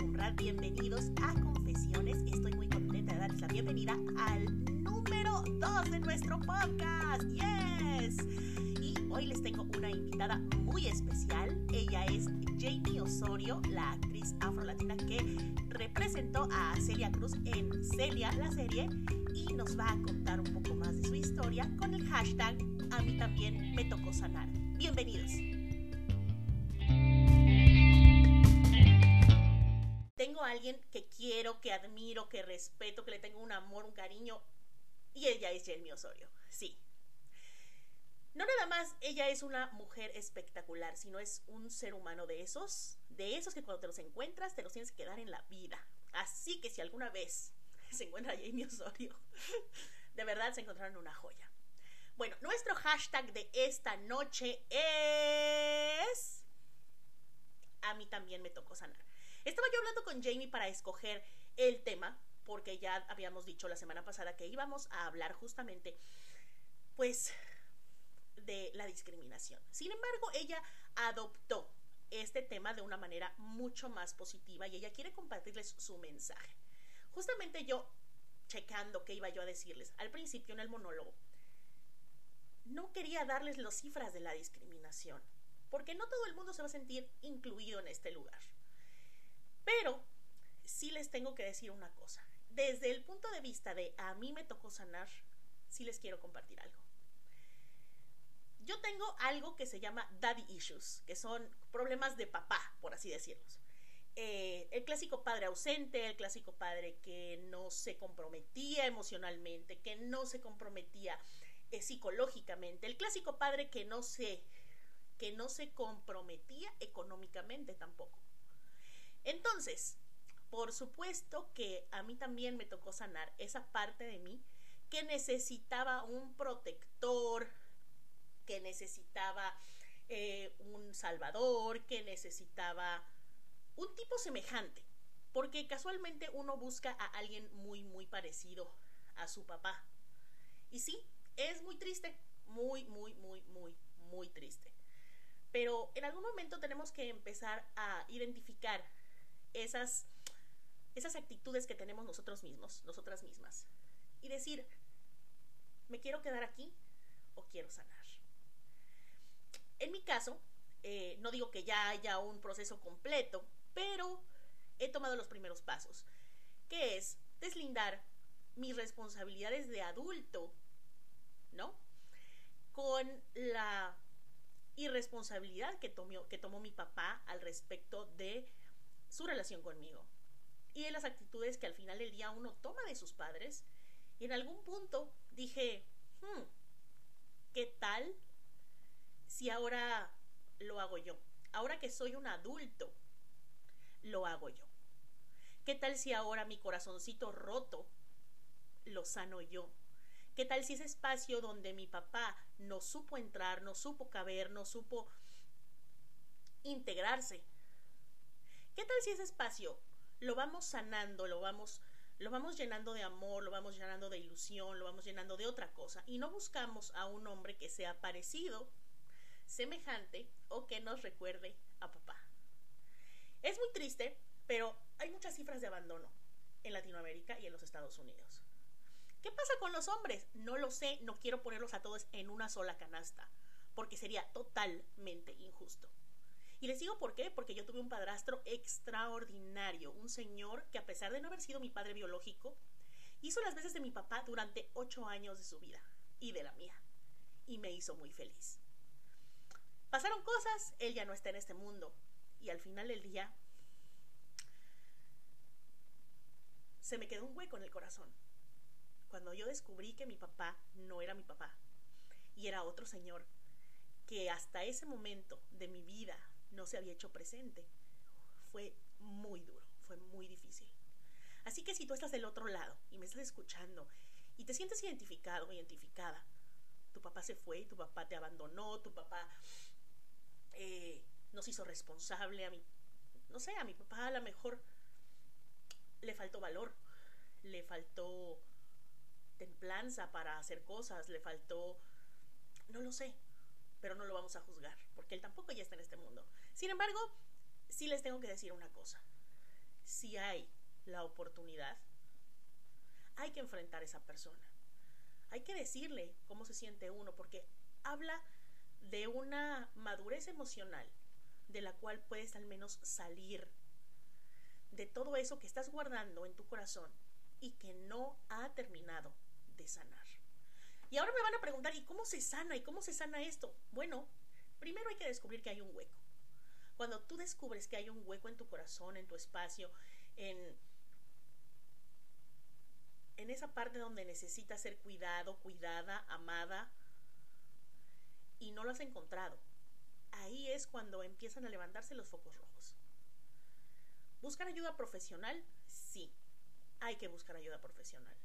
honra. Bienvenidos a Confesiones. Estoy muy contenta de darles la bienvenida al número 2 de nuestro podcast. ¡Yes! Y hoy les tengo una invitada muy especial. Ella es Jamie Osorio, la actriz afrolatina que representó a Celia Cruz en Celia, la serie, y nos va a contar un poco más de su historia con el hashtag A mí también me tocó sanar. Bienvenidos. Que quiero, que admiro, que respeto, que le tengo un amor, un cariño, y ella es Jamie Osorio. Sí, no nada más ella es una mujer espectacular, sino es un ser humano de esos, de esos que cuando te los encuentras te los tienes que dar en la vida. Así que si alguna vez se encuentra Jamie Osorio, de verdad se encontraron una joya. Bueno, nuestro hashtag de esta noche es... A mí también me tocó sanar. Estaba yo hablando con Jamie para escoger el tema, porque ya habíamos dicho la semana pasada que íbamos a hablar justamente, pues, de la discriminación. Sin embargo, ella adoptó este tema de una manera mucho más positiva y ella quiere compartirles su mensaje. Justamente yo, checando qué iba yo a decirles al principio en el monólogo, no quería darles las cifras de la discriminación, porque no todo el mundo se va a sentir incluido en este lugar. Pero sí les tengo que decir una cosa. Desde el punto de vista de a mí me tocó sanar, sí les quiero compartir algo. Yo tengo algo que se llama daddy issues, que son problemas de papá, por así decirlos. Eh, el clásico padre ausente, el clásico padre que no se comprometía emocionalmente, que no se comprometía eh, psicológicamente, el clásico padre que no se que no se comprometía económicamente tampoco. Entonces, por supuesto que a mí también me tocó sanar esa parte de mí que necesitaba un protector, que necesitaba eh, un salvador, que necesitaba un tipo semejante, porque casualmente uno busca a alguien muy, muy parecido a su papá. Y sí, es muy triste, muy, muy, muy, muy, muy triste. Pero en algún momento tenemos que empezar a identificar esas, esas actitudes que tenemos nosotros mismos, nosotras mismas, y decir, ¿me quiero quedar aquí o quiero sanar? En mi caso, eh, no digo que ya haya un proceso completo, pero he tomado los primeros pasos, que es deslindar mis responsabilidades de adulto, ¿no? Con la irresponsabilidad que que tomó mi papá al respecto de su relación conmigo y de las actitudes que al final del día uno toma de sus padres. Y en algún punto dije, hmm, ¿qué tal si ahora lo hago yo? Ahora que soy un adulto, lo hago yo. ¿Qué tal si ahora mi corazoncito roto lo sano yo? ¿Qué tal si ese espacio donde mi papá no supo entrar, no supo caber, no supo integrarse? ¿Qué tal si ese espacio lo vamos sanando, lo vamos lo vamos llenando de amor, lo vamos llenando de ilusión, lo vamos llenando de otra cosa y no buscamos a un hombre que sea parecido semejante o que nos recuerde a papá. Es muy triste, pero hay muchas cifras de abandono en Latinoamérica y en los Estados Unidos. ¿Qué pasa con los hombres? No lo sé, no quiero ponerlos a todos en una sola canasta, porque sería totalmente injusto. Y les digo por qué, porque yo tuve un padrastro extraordinario, un señor que a pesar de no haber sido mi padre biológico, hizo las veces de mi papá durante ocho años de su vida y de la mía, y me hizo muy feliz. Pasaron cosas, él ya no está en este mundo. Y al final del día se me quedó un hueco en el corazón. Cuando yo descubrí que mi papá no era mi papá y era otro señor que hasta ese momento de mi vida no se había hecho presente, fue muy duro, fue muy difícil. Así que si tú estás del otro lado y me estás escuchando y te sientes identificado identificada, tu papá se fue, tu papá te abandonó, tu papá eh, nos hizo responsable a mi, no sé, a mi papá a lo mejor le faltó valor, le faltó templanza para hacer cosas, le faltó, no lo sé, pero no lo vamos a juzgar, porque él tampoco ya está en este mundo. Sin embargo, sí les tengo que decir una cosa. si hay la oportunidad, hay que enfrentar a esa persona. Hay que decirle cómo se siente uno, porque habla de una madurez emocional de la cual puedes al menos salir de todo eso que estás guardando en tu corazón y que no ha terminado de sanar. Y ahora me van a preguntar, ¿y cómo se sana? ¿Y cómo se sana esto? Bueno, primero hay que descubrir que hay un hueco. Cuando tú descubres que hay un hueco en tu corazón, en tu espacio, en, en esa parte donde necesitas ser cuidado, cuidada, amada, y no lo has encontrado, ahí es cuando empiezan a levantarse los focos rojos. ¿Buscan ayuda profesional? Sí, hay que buscar ayuda profesional.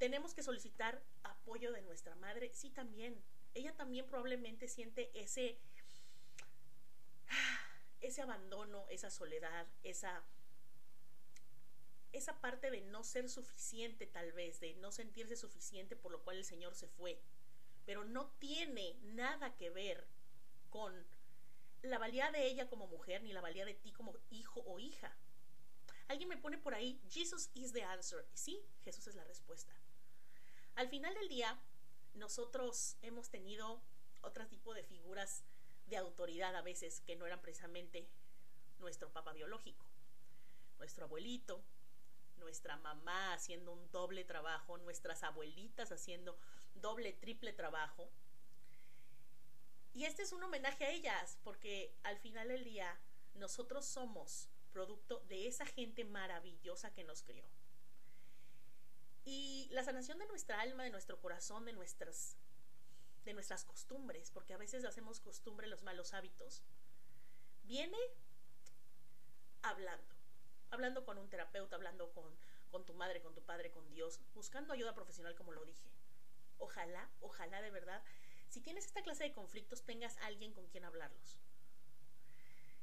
¿Tenemos que solicitar apoyo de nuestra madre? Sí, también. Ella también probablemente siente ese, ese abandono, esa soledad, esa, esa parte de no ser suficiente tal vez, de no sentirse suficiente por lo cual el Señor se fue. Pero no tiene nada que ver con la valía de ella como mujer ni la valía de ti como hijo o hija. Alguien me pone por ahí, Jesus is the answer. Sí, Jesús es la respuesta. Al final del día, nosotros hemos tenido otro tipo de figuras de autoridad a veces que no eran precisamente nuestro papá biológico. Nuestro abuelito, nuestra mamá haciendo un doble trabajo, nuestras abuelitas haciendo doble, triple trabajo. Y este es un homenaje a ellas, porque al final del día nosotros somos producto de esa gente maravillosa que nos crió. Y la sanación de nuestra alma, de nuestro corazón, de nuestras, de nuestras costumbres, porque a veces hacemos costumbre los malos hábitos, viene hablando, hablando con un terapeuta, hablando con, con tu madre, con tu padre, con Dios, buscando ayuda profesional, como lo dije. Ojalá, ojalá de verdad si tienes esta clase de conflictos, tengas alguien con quien hablarlos.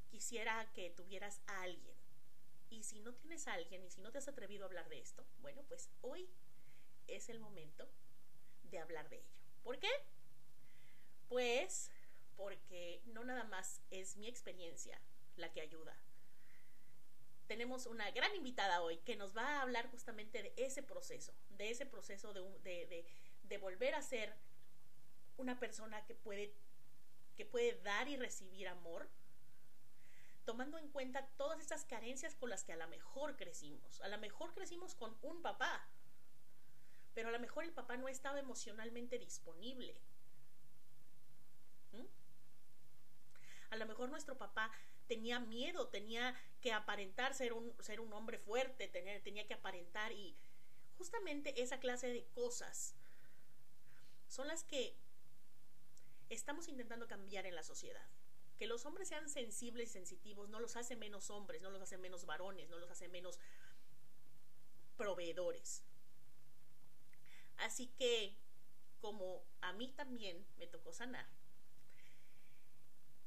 Quisiera que tuvieras a alguien. Y si no tienes a alguien y si no te has atrevido a hablar de esto, bueno, pues hoy es el momento de hablar de ello. ¿Por qué? Pues porque no nada más es mi experiencia la que ayuda. Tenemos una gran invitada hoy que nos va a hablar justamente de ese proceso, de ese proceso de, de, de volver a ser una persona que puede, que puede dar y recibir amor, tomando en cuenta todas estas carencias con las que a lo mejor crecimos. A lo mejor crecimos con un papá, pero a lo mejor el papá no estaba emocionalmente disponible. ¿Mm? A lo mejor nuestro papá tenía miedo, tenía que aparentar ser un, ser un hombre fuerte, tenía, tenía que aparentar y justamente esa clase de cosas son las que estamos intentando cambiar en la sociedad. Que los hombres sean sensibles y sensitivos no los hace menos hombres, no los hace menos varones, no los hace menos proveedores. Así que, como a mí también me tocó sanar,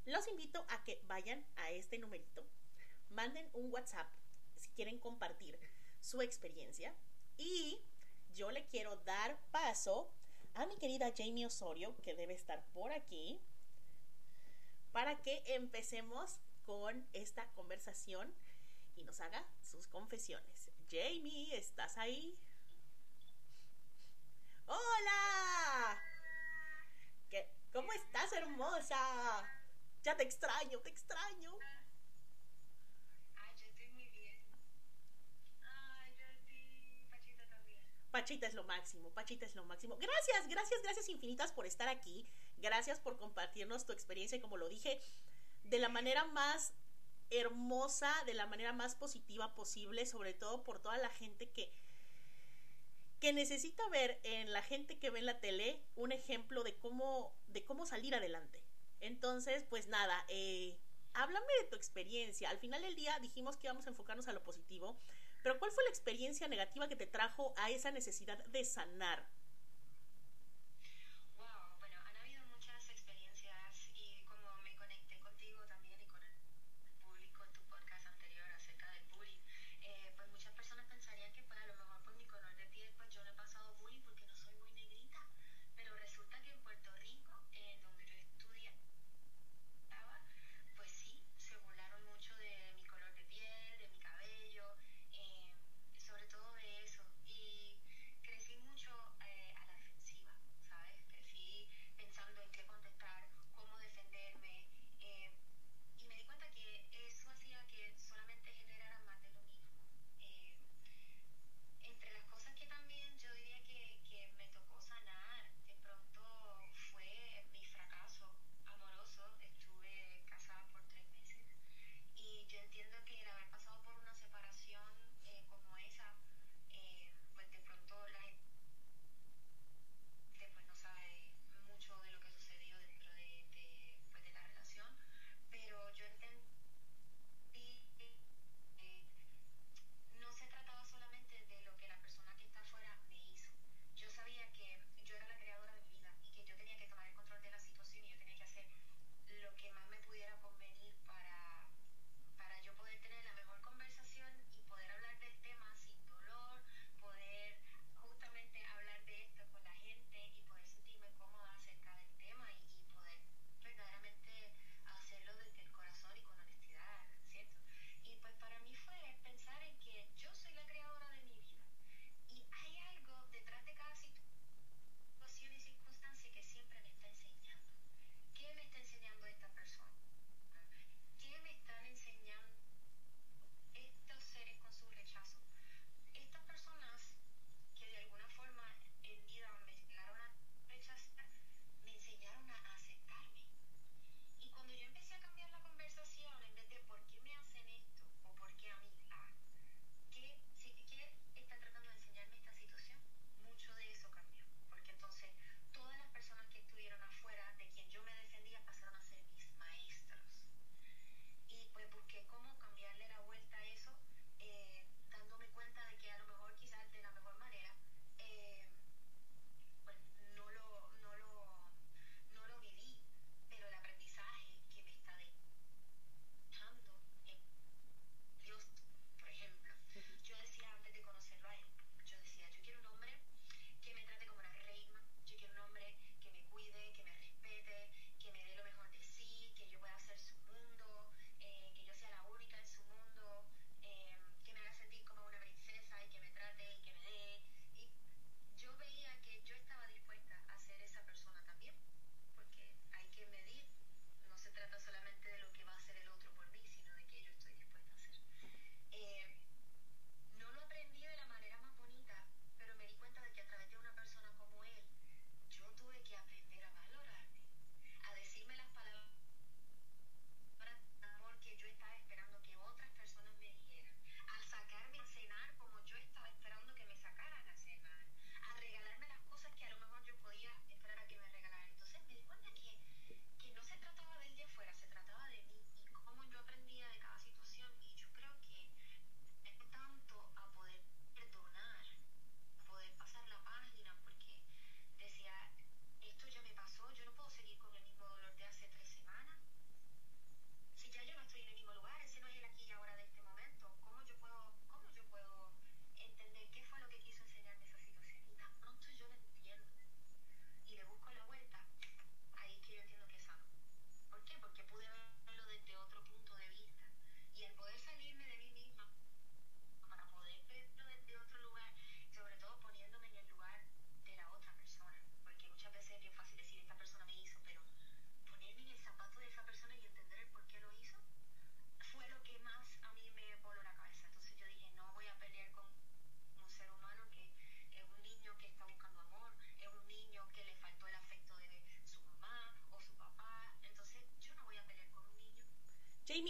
los invito a que vayan a este numerito, manden un WhatsApp si quieren compartir su experiencia y yo le quiero dar paso a mi querida Jamie Osorio, que debe estar por aquí, para que empecemos con esta conversación y nos haga sus confesiones. Jamie, ¿estás ahí? ¡Hola! ¿Cómo estás, hermosa? Ya te extraño, te extraño. Pachita es lo máximo, Pachita es lo máximo. Gracias, gracias, gracias infinitas por estar aquí. Gracias por compartirnos tu experiencia y como lo dije, de la manera más hermosa, de la manera más positiva posible, sobre todo por toda la gente que, que necesita ver en la gente que ve en la tele un ejemplo de cómo, de cómo salir adelante. Entonces, pues nada, eh, háblame de tu experiencia. Al final del día dijimos que íbamos a enfocarnos a lo positivo. Pero ¿cuál fue la experiencia negativa que te trajo a esa necesidad de sanar?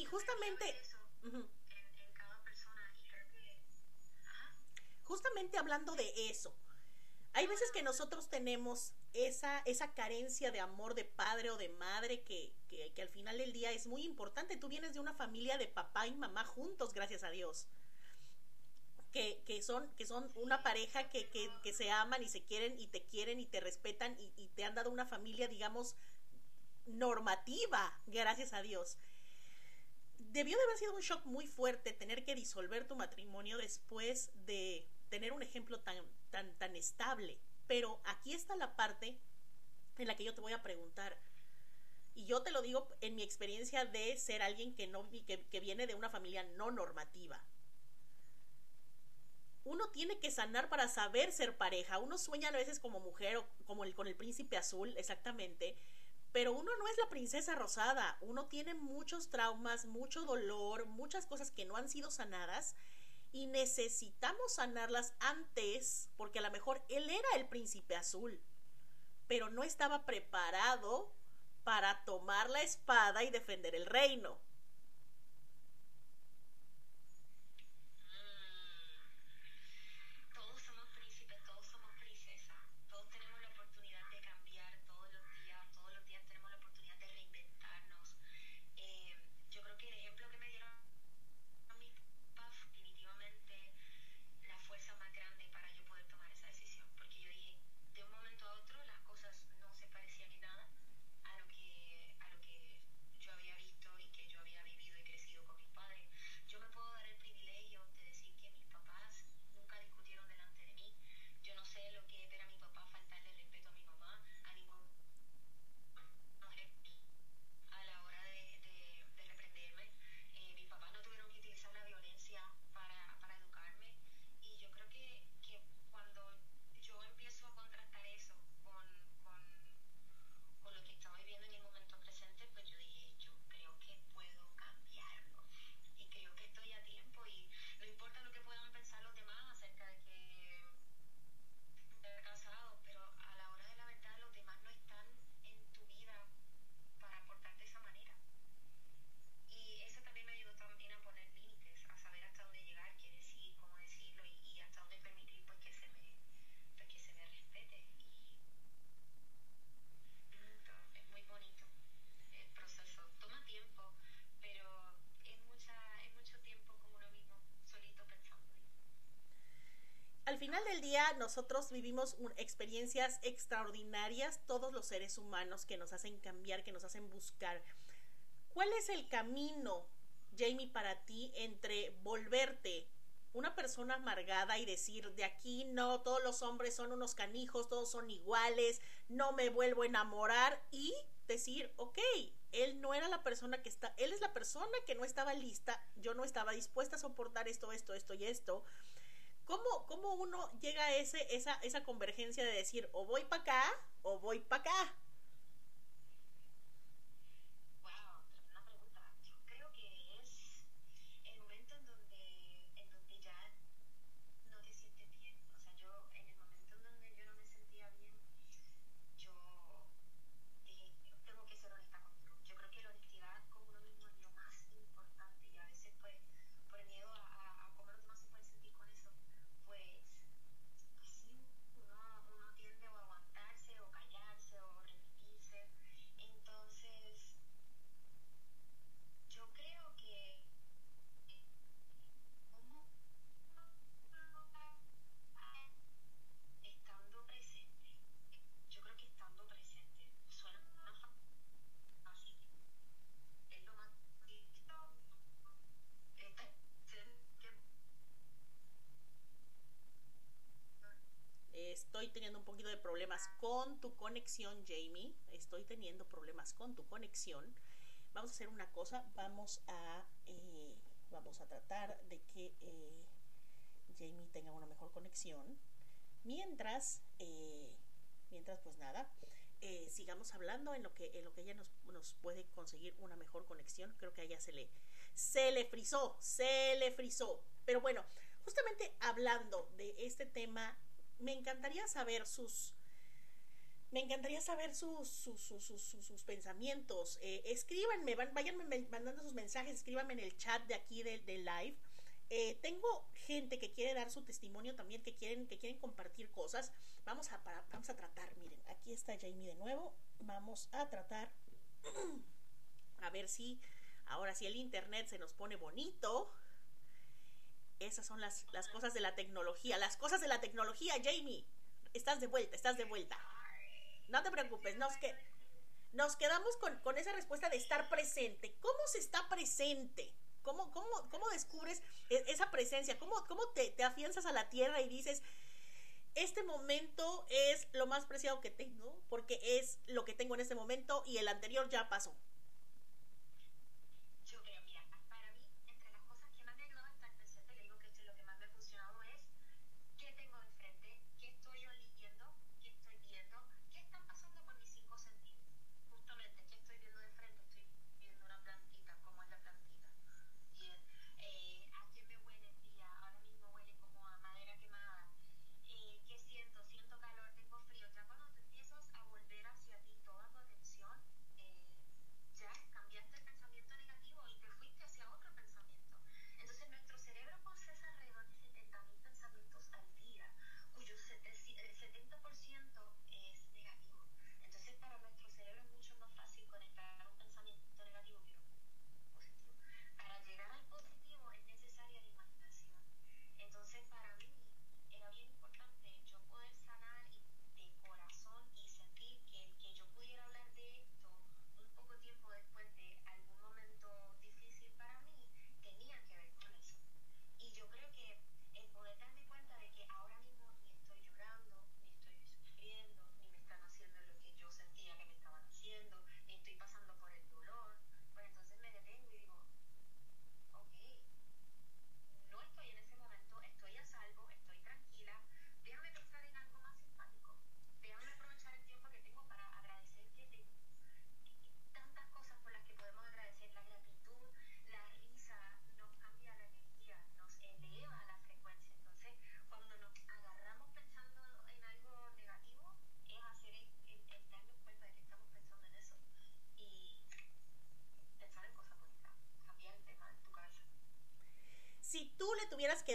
Justamente... Justamente hablando de eso, hay veces que nosotros tenemos esa, esa carencia de amor de padre o de madre que, que, al final del día es muy importante. Tú vienes de una familia de papá y mamá juntos, gracias a Dios. Que, que son, que son una pareja que, que, se aman y se quieren y te quieren y te respetan y, y te han dado una familia, digamos, normativa, gracias a Dios. Debió de haber sido un shock muy fuerte tener que disolver tu matrimonio después de tener un ejemplo tan, tan, tan estable. Pero aquí está la parte en la que yo te voy a preguntar. Y yo te lo digo en mi experiencia de ser alguien que, no, que, que viene de una familia no normativa. Uno tiene que sanar para saber ser pareja. Uno sueña a veces como mujer o como el, con el príncipe azul, exactamente pero uno no es la princesa rosada, uno tiene muchos traumas, mucho dolor, muchas cosas que no han sido sanadas y necesitamos sanarlas antes, porque a lo mejor él era el príncipe azul, pero no estaba preparado para tomar la espada y defender el reino. Nosotros vivimos experiencias extraordinarias, todos los seres humanos que nos hacen cambiar, que nos hacen buscar. ¿Cuál es el camino, Jamie, para ti entre volverte una persona amargada y decir, de aquí no, todos los hombres son unos canijos, todos son iguales, no me vuelvo a enamorar y decir, ok, él no era la persona que está, él es la persona que no estaba lista, yo no estaba dispuesta a soportar esto, esto, esto y esto. ¿Cómo, ¿Cómo uno llega a ese, esa, esa convergencia de decir o voy para acá o voy para acá? Teniendo un poquito de problemas con tu conexión, Jamie. Estoy teniendo problemas con tu conexión. Vamos a hacer una cosa. Vamos a, eh, vamos a tratar de que eh, Jamie tenga una mejor conexión. Mientras, eh, mientras pues nada, sigamos hablando en lo que, en lo que ella nos, nos puede conseguir una mejor conexión. Creo que a ella se le, se le frizó, se le frizó. Pero bueno, justamente hablando de este tema me encantaría saber sus me encantaría saber sus, sus, sus, sus pensamientos. Eh, escríbanme, van, váyanme mandando sus mensajes, escríbanme en el chat de aquí del de live. Eh, tengo gente que quiere dar su testimonio también, que quieren, que quieren compartir cosas. Vamos a, vamos a tratar, miren, aquí está Jamie de nuevo. Vamos a tratar. A ver si ahora si el internet se nos pone bonito. Esas son las, las cosas de la tecnología. Las cosas de la tecnología, Jamie. Estás de vuelta, estás de vuelta. No te preocupes, nos, que, nos quedamos con, con esa respuesta de estar presente. ¿Cómo se está presente? ¿Cómo, cómo, cómo descubres e, esa presencia? ¿Cómo, cómo te, te afianzas a la tierra y dices, este momento es lo más preciado que tengo, porque es lo que tengo en este momento y el anterior ya pasó?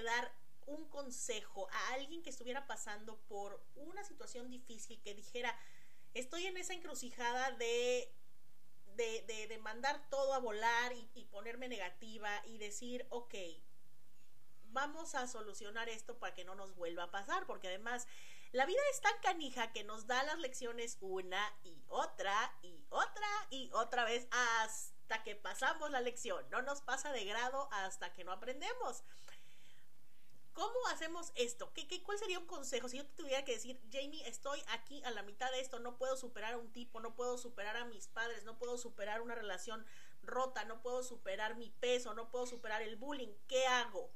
Dar un consejo a alguien que estuviera pasando por una situación difícil, que dijera, estoy en esa encrucijada de, de, de, mandar todo a volar y, y, ponerme negativa y decir, ok, vamos a solucionar esto para que no nos vuelva a pasar, porque además la vida es tan canija que nos da las lecciones una y otra y otra y otra vez hasta que pasamos la lección. No nos pasa de grado hasta que no aprendemos. ¿Cómo hacemos esto? ¿Qué, qué, cuál sería un consejo? Si yo te tuviera que decir, Jamie, estoy aquí a la mitad de esto, no puedo superar a un tipo, no puedo superar a mis padres, no puedo superar una relación rota, no puedo superar mi peso, no puedo superar el bullying, ¿qué hago?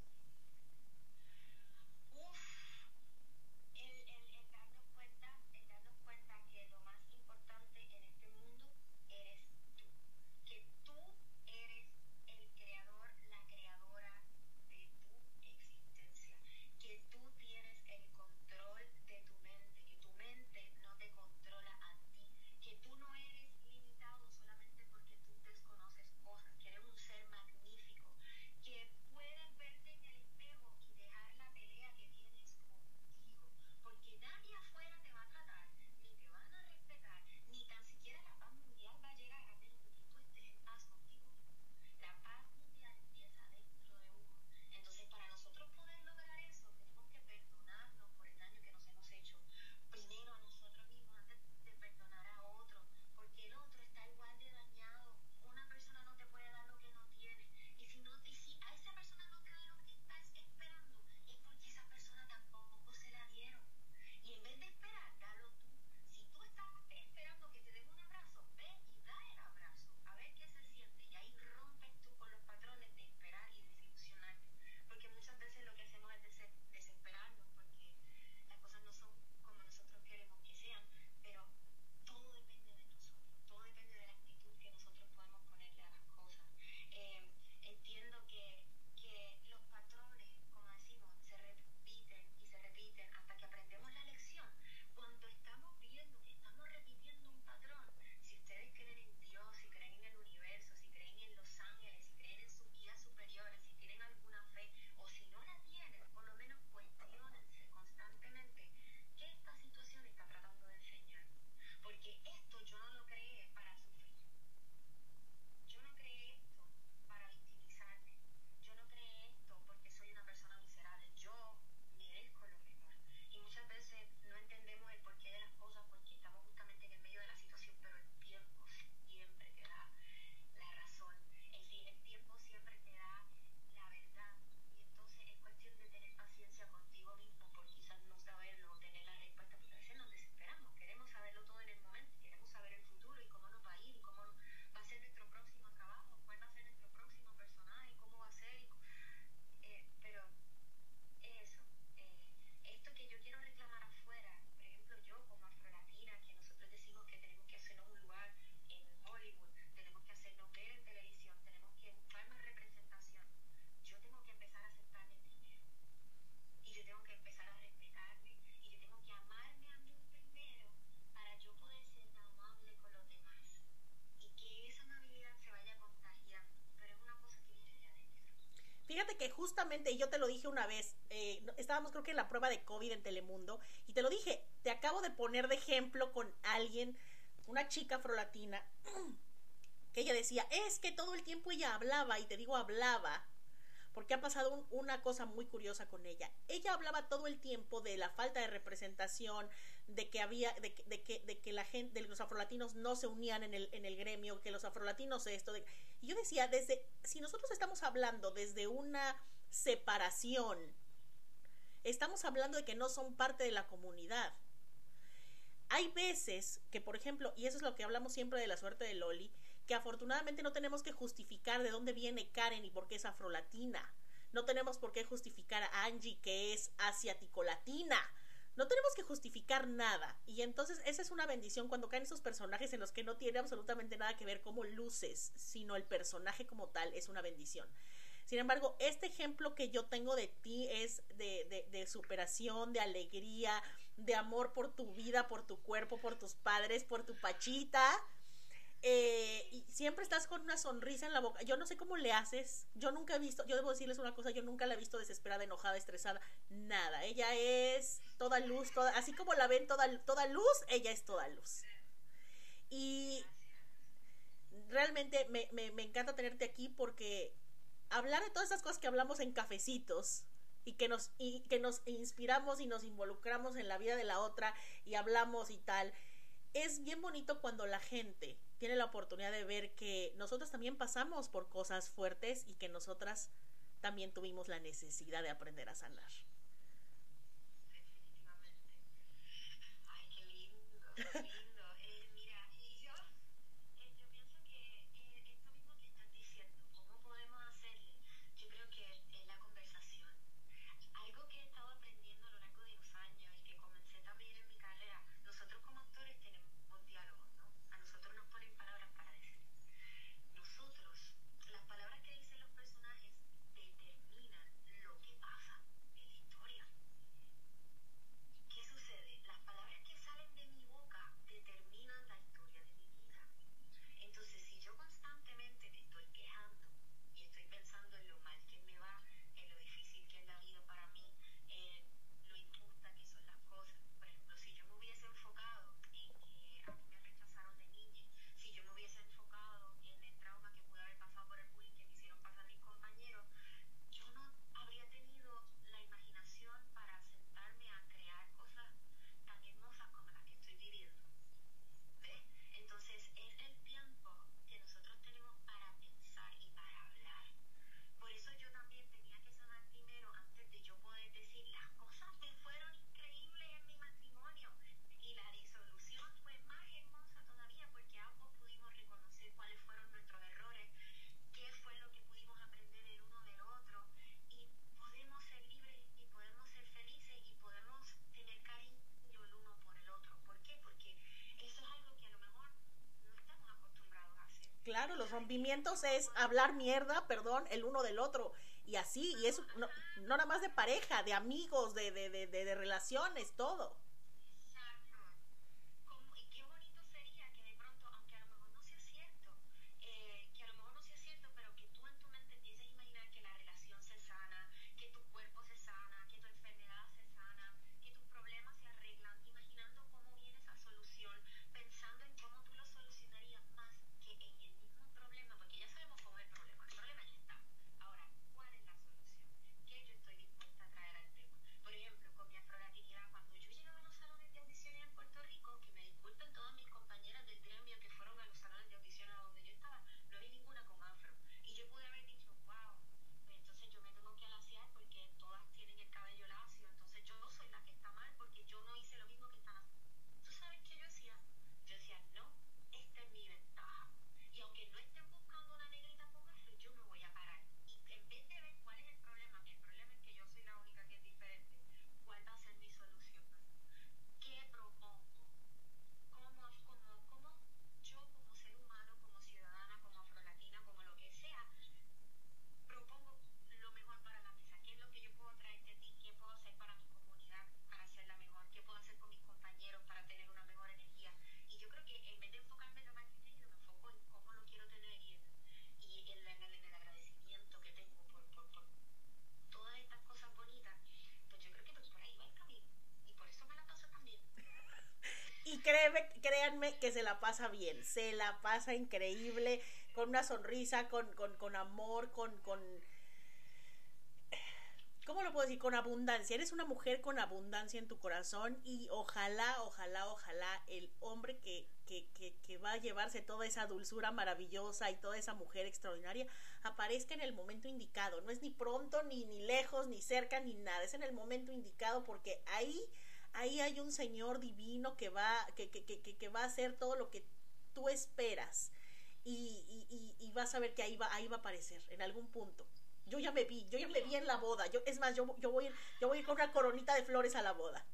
Justamente, yo te lo dije una vez, eh, estábamos creo que en la prueba de COVID en Telemundo, y te lo dije, te acabo de poner de ejemplo con alguien, una chica afrolatina, que ella decía, es que todo el tiempo ella hablaba, y te digo hablaba, porque ha pasado un, una cosa muy curiosa con ella. Ella hablaba todo el tiempo de la falta de representación, de que había, de, de, que, de que la gente, de los afrolatinos no se unían en el, en el gremio, que los afrolatinos esto. De, y yo decía, desde, si nosotros estamos hablando desde una separación, estamos hablando de que no son parte de la comunidad. Hay veces que, por ejemplo, y eso es lo que hablamos siempre de la suerte de Loli, que afortunadamente no tenemos que justificar de dónde viene Karen y por qué es afrolatina. No tenemos por qué justificar a Angie que es asiático-latina. No tenemos que justificar nada. Y entonces esa es una bendición cuando caen esos personajes en los que no tiene absolutamente nada que ver cómo luces, sino el personaje como tal es una bendición. Sin embargo, este ejemplo que yo tengo de ti es de, de, superación, de alegría, de amor por tu vida, por tu cuerpo, por tus padres, por tu pachita eh, y siempre estás con una sonrisa en la boca. Yo no sé cómo le haces. Yo nunca he visto, yo debo decirles una cosa, yo nunca la he visto desesperada, enojada, estresada, nada. Ella es toda luz, toda, así como la ven toda, toda luz, ella es toda luz. Y realmente me, me, me encanta tenerte aquí porque hablar de todas esas cosas que hablamos en cafecitos y que nos y que nos inspiramos y nos involucramos en la vida de la otra y hablamos y tal es bien bonito cuando la gente tiene la oportunidad de ver que nosotros también pasamos por cosas fuertes y que nosotras también tuvimos la necesidad de aprender a sanar. Definitivamente. Ay, qué lindo. Los rompimientos es hablar mierda, perdón, el uno del otro. Y así, y eso no, no nada más de pareja, de amigos, de, de, de relaciones, todo. Que se la pasa bien, se la pasa increíble, con una sonrisa, con, con, con amor, con, con... ¿Cómo lo puedo decir? Con abundancia. Eres una mujer con abundancia en tu corazón y ojalá, ojalá, ojalá el hombre que, que, que, que va a llevarse toda esa dulzura maravillosa y toda esa mujer extraordinaria aparezca en el momento indicado. No es ni pronto, ni, ni lejos, ni cerca, ni nada. Es en el momento indicado porque ahí ahí hay un Señor divino que va, que, que, que, que va a hacer todo lo que tú esperas. Y, y, y, vas a ver que ahí va, ahí va a aparecer, en algún punto. Yo ya me vi, yo ya me vi en la boda. Yo, es más, yo, yo voy, yo voy con una coronita de flores a la boda.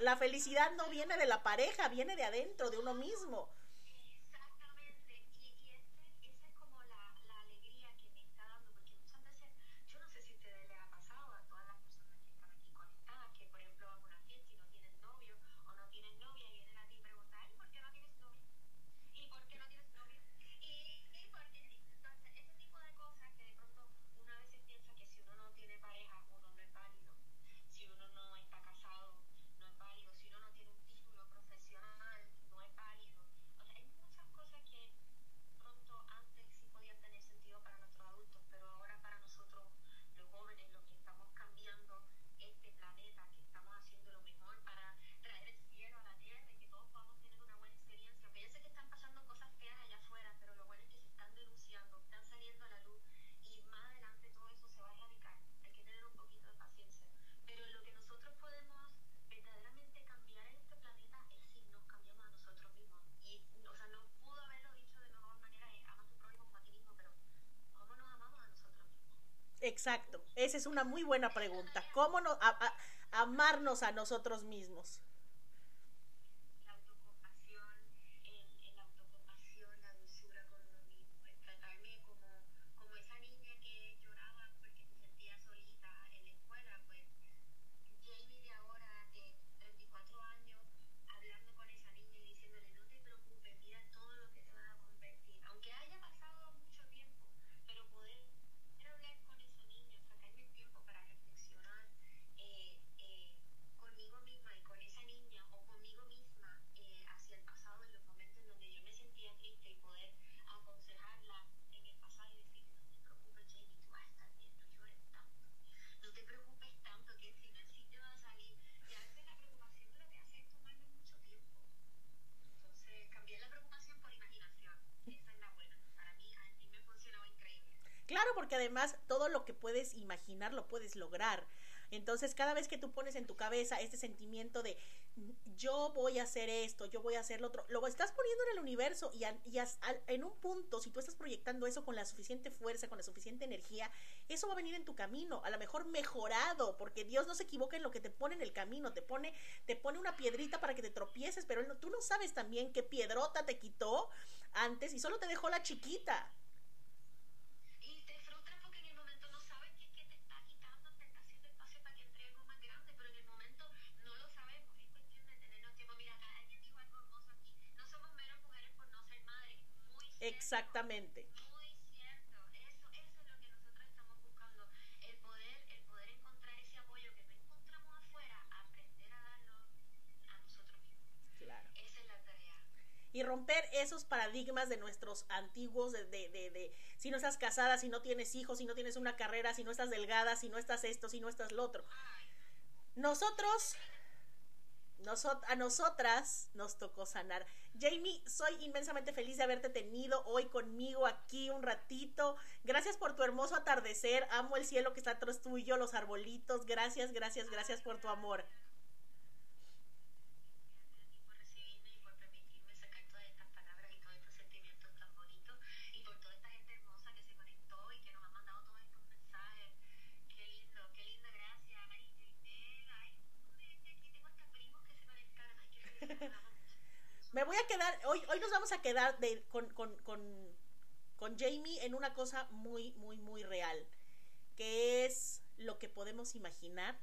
La, felicidad no viene de la pareja, viene de adentro, de uno mismo. Exactamente, y, y ese- esa es como la, la alegría que me está dando, porque muchas veces, yo no sé si a ustedes les ha pasado a todas las personas que están aquí conectadas, que por ejemplo van a una fiesta y no tienen novio o no tienen novia y vienen a ti y preguntan, "Ay, ¿por qué no tienes novio? ¿Y por qué no tienes novio? ¿Y, y por qué? Entonces, ese tipo de cosas que de pronto uno a veces piensa que si uno no tiene pareja, uno no es válido, si uno no está casado, no es válido, si uno no tiene un título profesional, no es válido. O sea, hay muchas cosas que pronto antes sí podían tener sentido para nuestros adultos, pero ahora para nosotros, los jóvenes, los que estamos cambiando este planeta, que estamos haciendo lo mejor para traer el cielo a la tierra y que todos podamos tener una buena experiencia. Aunque yo sé que están pasando cosas feas allá afuera, pero lo bueno es que se están denunciando, están saliendo a la luz y más adelante todo eso se va a erradicar. Hay que tener un poquito de paciencia. Pero lo que nosotros podemos verdaderamente cambiar en este planeta es si nos cambiamos a nosotros mismos. Y, o sea, no pudo haberlo dicho de mejor manera, es ama a tu prójimo como a ti mismo, pero ¿cómo nos amamos a nosotros mismos? Exacto, esa es una muy buena pregunta. ¿Cómo no, amarnos a nosotros mismos? La autocompasión, el, el autocompasión, la dulzura con uno mismo, el tratarme como, como esa niña que lloraba porque se sentía solita en la escuela, pues Jamie de ahora, de 34 años, hablando con esa niña y diciéndole, no te preocupes, mira todo lo que te vas a convertir. Aunque haya pasado mucho tiempo, pero poder hablar con esa niña, sacarme el tiempo para reflexionar eh, eh, conmigo misma y con esa niña o conmigo misma eh, hacia el pasado, en los momentos en donde yo me sentía triste y poder aconsejarla en el pasado y decirle, no te preocupes, Jamie, tú vas a estar bien, no llores tanto. No te preocupes tanto que al final sí te va a salir. Y a veces la preocupación lo que hace es tomarme mucho tiempo. Entonces, cambiar la preocupación por imaginación. Esa es la buena. Para mí, a mí me funcionaba increíble. Claro, porque además todo lo que puedes imaginar lo puedes lograr. Entonces, cada vez que tú pones en tu cabeza este sentimiento de yo voy a hacer esto, yo voy a hacer lo otro, lo estás poniendo en el universo y, en un punto, si tú estás proyectando eso con la suficiente fuerza, con la suficiente energía, eso va a venir en tu camino, a lo mejor mejorado, porque Dios no se equivoca en lo que te pone en el camino, te pone, te pone una piedrita para que te tropieces, pero no- tú no sabes también qué piedrota te quitó antes y solo te dejó la chiquita. Tarea. y romper esos paradigmas de nuestros antiguos, de, de, de, de si no estás casada, si no tienes hijos, si no tienes una carrera, si no estás delgada, si no estás esto, si no estás lo otro. Nosotros, a nosotras nos tocó sanar. Jamie, soy inmensamente feliz de haberte tenido hoy conmigo aquí un ratito. Gracias por tu hermoso atardecer. Amo el cielo que está atrás tuyo, los arbolitos. Gracias, gracias, gracias por tu amor. Gracias a ti por recibirme y por permitirme sacar todas estas palabras y todos estos sentimientos tan bonitos y por toda esta gente hermosa que se conectó y que nos ha mandado todos estos mensajes. Qué lindo, qué linda, gracias. Ay, Jaimel, ay, es que aquí tengo hasta primos que se conectaron. Ay, qué felicidad, me da mucho. Me voy a quedar, hoy, hoy nos vamos a de, con, con, con, con Jamie en una cosa muy, muy, muy real, que es lo que podemos imaginar.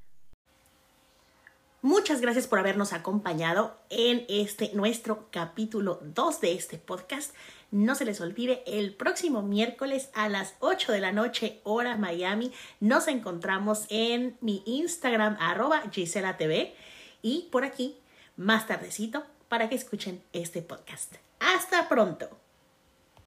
Muchas gracias por habernos acompañado en este nuestro capítulo 2 de este podcast. No se les olvide, el próximo miércoles a las 8 de la noche, hora Miami, nos encontramos en mi Instagram, arroba Gisela TV, y por aquí, más tardecito, para que escuchen este podcast. Hasta pronto.